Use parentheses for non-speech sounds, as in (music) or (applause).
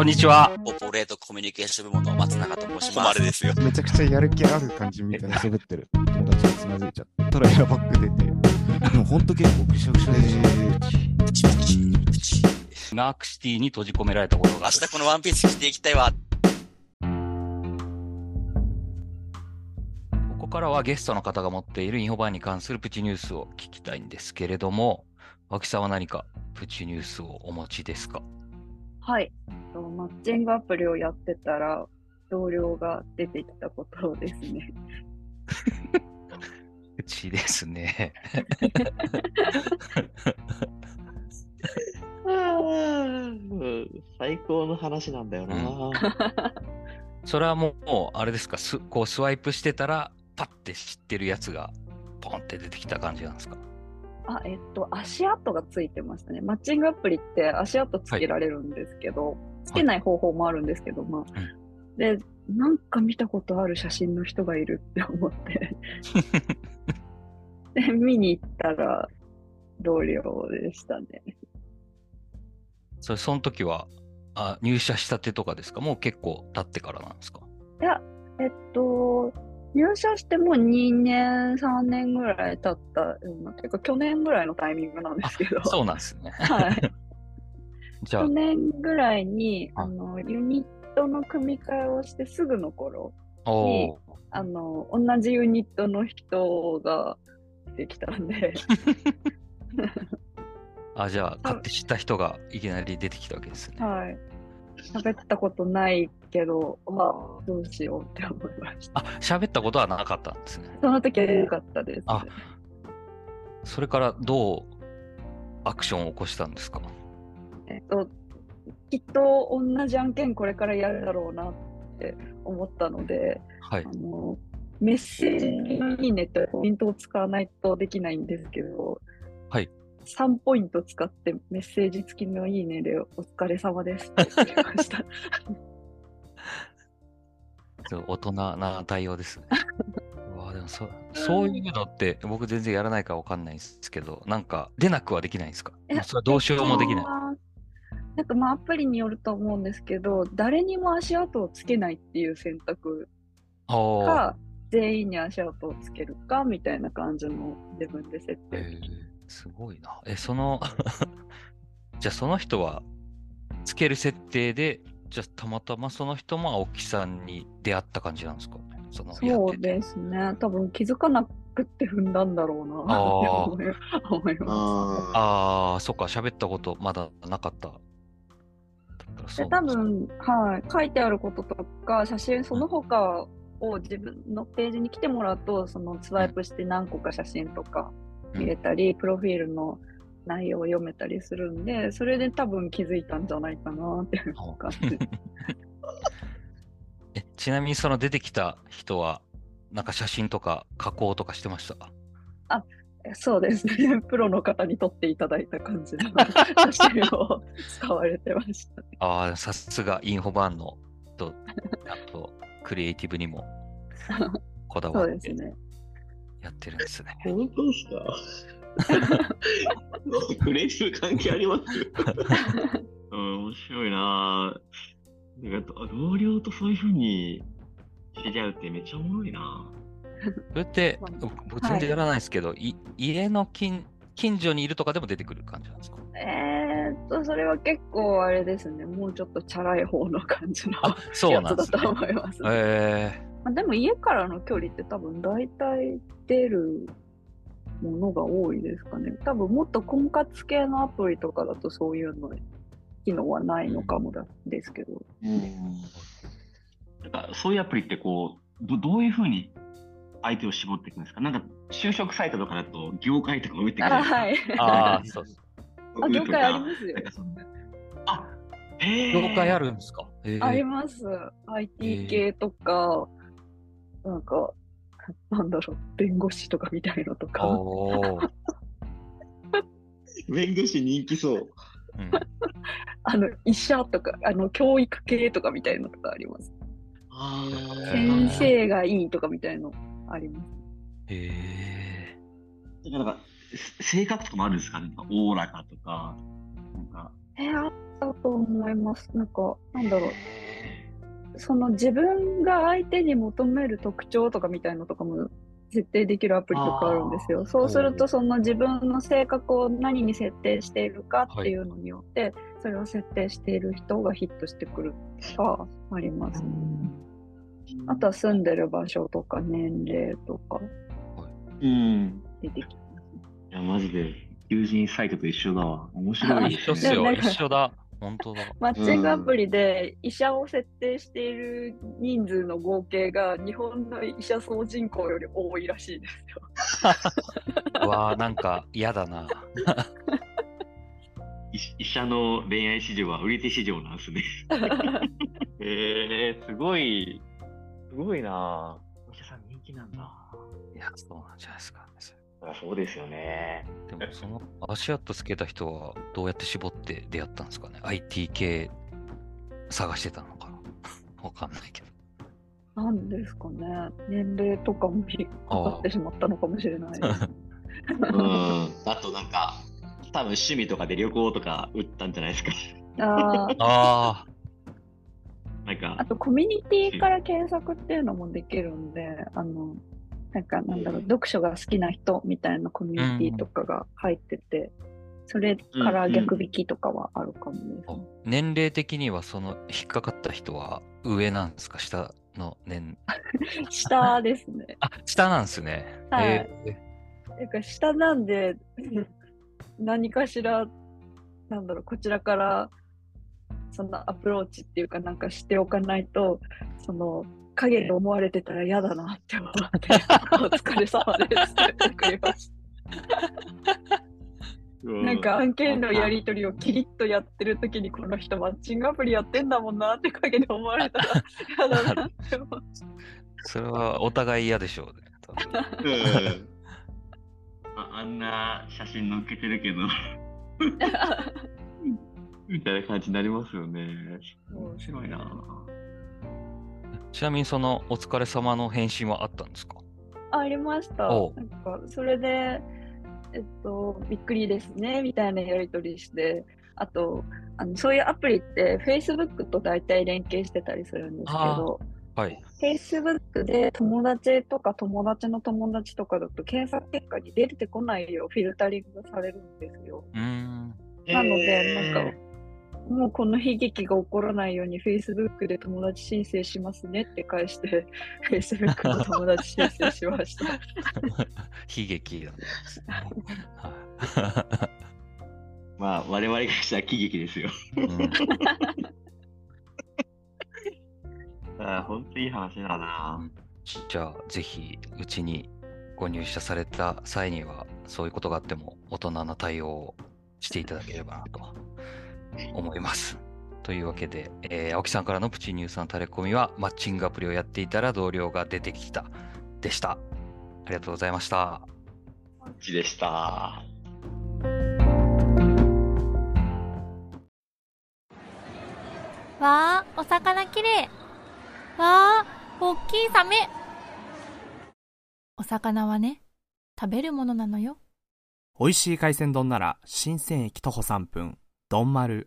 こんにちは。オポレートコミュニケーション部門の松永と申します。ですよ。めちゃくちゃやる気ある感じみたいな喋ってる友達がつまずいちゃったらエアバッグ出て、でもほんと結構ぐしゃぐしゃでした。プチプチプチナークシティに閉じ込められたことが明ある。日このワンピース着ていきたいわ。ここからはゲストの方が持っているインフォバーに関するプチニュースを聞きたいんですけれども、脇さんは何かプチニュースをお持ちですか？はい。とマッチングアプリをやってたら、同僚が出てきたことですね。プチですね。うん最高の話なんだよな。それはもう、もうあれですか、すこうスワイプしてたら、パッて知ってるやつがポンって出てきた感じなんですか？あ、えっと、足跡がついてましたね。マッチングアプリって足跡つけられるんですけど、つけない方法もあるんですけど、まあ、で、なんか見たことある写真の人がいるって思って、(laughs) で、見に行ったら、同僚でしたね。(laughs) それ、その時はあ、入社したてとかですか？もう結構経ってからなんですか？いや、えっと、入社してもう2年、3年ぐらい経ったような、ていうか去年ぐらいのタイミングなんですけど、そうなんですね。はい。(laughs) じゃあ去、年ぐらいに、ああの、ユニットの組み替えをしてすぐの頃、おーあの、同じユニットの人ができたんで、(laughs) あ、じゃあ、買って知った人がいきなり出てきたわけですね。はい。喋ったことないけど、まあ、どうしようって思いました。あ、喋ったことはなかったんですね。その時は良かったです。あそれからどうアクションを起こしたんですか？えっと、きっと同じ案件これからやるだろうなって思ったので、はいあ。のメッセージのいいねってポイントを使わないとできないんですけど、はい。3ポイント使ってメッセージ付きのいいねでお疲れ様です (laughs) って言いました。そう大人な対応ですね。(laughs) うわでもそそういうのって僕全然やらないからわかんないんですけど、なんか出なくはできないんですか？それはどうしようもできない。なんかまあアプリによると思うんですけど、誰にも足跡をつけないっていう選択か、全員に足跡をつけるかみたいな感じの自分で設定えーすごいな。え、その、(laughs) じゃあその人はつける設定で、じゃあたまたまその人も青木さんに出会った感じなんですか？ねそのそうですね。多分気づかなくって踏んだんだろうな。思いまあああ、そっか、喋ったことまだなかった。で多分、はい、書いてあることとか、写真その他を自分のページに来てもらうと、そのスワイプして何個か写真とか見れたり、プロフィールの内容を読めたりするんで、それで多分気づいたんじゃないかなっていう感じ。(laughs) えちなみにその出てきた人は、なんか写真とか加工とかしてました？そうですね。(laughs) プロの方に撮っていただいた感じの (laughs) 写真を使われてました。ああ、さすがインフォバーンのと、あとクリエイティブにもこだそわってうですね。やってるんですね。本当ですか？(laughs) クレ関係あります？うん、面白いなぁ。なんか同僚とそういうふうに知り合うってめっちゃおもろいなそれってまあ、僕全然やらないですけど、い家の近近所にいるとかでも出てくる感じなんですか？えーっと、それは結構あれですね。もうちょっとチャラい方の感じのあ、そうやなんですねつだと。思います、えまあでも家からの距離って多分大体出るものが多いですかね。多分もっと婚活系のアプリとかだとそういうの機能はないのかもだですけど。なんかそういうアプリってこう、どどういうふうに相手を絞っていくんですか？なんか就職サイトとかだと業界とか打ってくるあはい。ー、ああ、そう。あ業界ありますよあ、へ業界あるるんですか、えーあります。IT 系とか、なんか、なんだろう、弁護士とかみたいのとか。(laughs) 弁護士人気そう。うんあの、医者とか、あの、教育系とかみたいのとかあります。先生がいいとかみたいのあります。えだからなんか、せ性格とかもあるんですか？ねオーラかとか。なんか、えーあだと思います。なんか、なんだろう。その自分が相手に求める特徴とかみたいのとかも設定できるアプリとかあるんですよ。そうすると、その自分の性格を何に設定しているかっていうのによって、それを設定している人がヒットしてくるとかあります。あとは住んでる場所とか年齢とかうん。出てきます。いや、マジで、求人サイトと一緒だわ。面白い。一緒っすよ。一緒だ。本当だ。マッチングアプリで医者を設定している人数の合計が日本の医者総人口より多いらしいですよ。(laughs) うわあ、なんか嫌だな。(laughs) 医医者の恋愛市場は売り手市場なんですね。(laughs) えー、すごい、すごいなお医者さん人気なんだ。いや、そうなんじゃないですか。あそうですよね。でも、その足跡つけた人はどうやって絞って出会ったんですかね ?IT 系探してたのかな？(laughs) わかんないけど。なんですかね。年齢とかも引っかかってしまったのかもしれない。(laughs) うん。あとなんか、多分趣味とかで旅行とか売ったんじゃないですか。あーあなんかあ、とコミュニティから検索っていうのもできるんで、あの、なんかなんだろう、読書が好きな人みたいなコミュニティとかが入ってて、それから逆引きとかはあるかもですあね。。年齢的にはその引っかかった人は上なんですか？下の年。(laughs) 下ですね。(laughs) あ、下なんですね。はいえなんか下なんで、何かしら、なんだろう、こちらから、そのアプローチっていうかなんかしておかないと、その、影で思われてたら嫌だなって思って、(laughs) お疲れ様ですって送りました。うなんか案件のやり取りをキリッとやってる時にこの人マッチングアプリやってんだもんなって影で思われたら嫌だなって思って。それはお互い嫌でしょうね。うんああんな写真載っけてるけど、(laughs) みたいな感じになりますよね。面白いなちなみにそのお疲れ様の返信はあったんですか？ありました。なんか、それで、えっと、びっくりですね、みたいなやり取りして、あと、あのそういうアプリって Facebook と大体連携してたりするんですけど、はい。Facebook で友達とか友達の友達とかだと検索結果に出てこないようフィルタリングされるんですよ。うーん。なので、なんか、もうこの悲劇が起こらないように Facebook で友達申請しますねって返して、Facebook の友達申請しました。(laughs) 悲劇だね。はいまあ、我々からしたら喜劇ですよ。うん (laughs) あ本当いい話だなじゃあ、ぜひ、うちにご入社された際には、そういうことがあっても、大人な対応をしていただければなと思います。というわけで、えー青木さんからのプチニュースのタレコミは、マッチングアプリをやっていたら同僚が出てきたでした。ありがとうございました。こっちでした。わあ、お魚きれい。わあ、おっきいサメ。お魚はね、食べるものなのよ。美味しい海鮮丼なら新鮮駅徒歩3分、丼丸。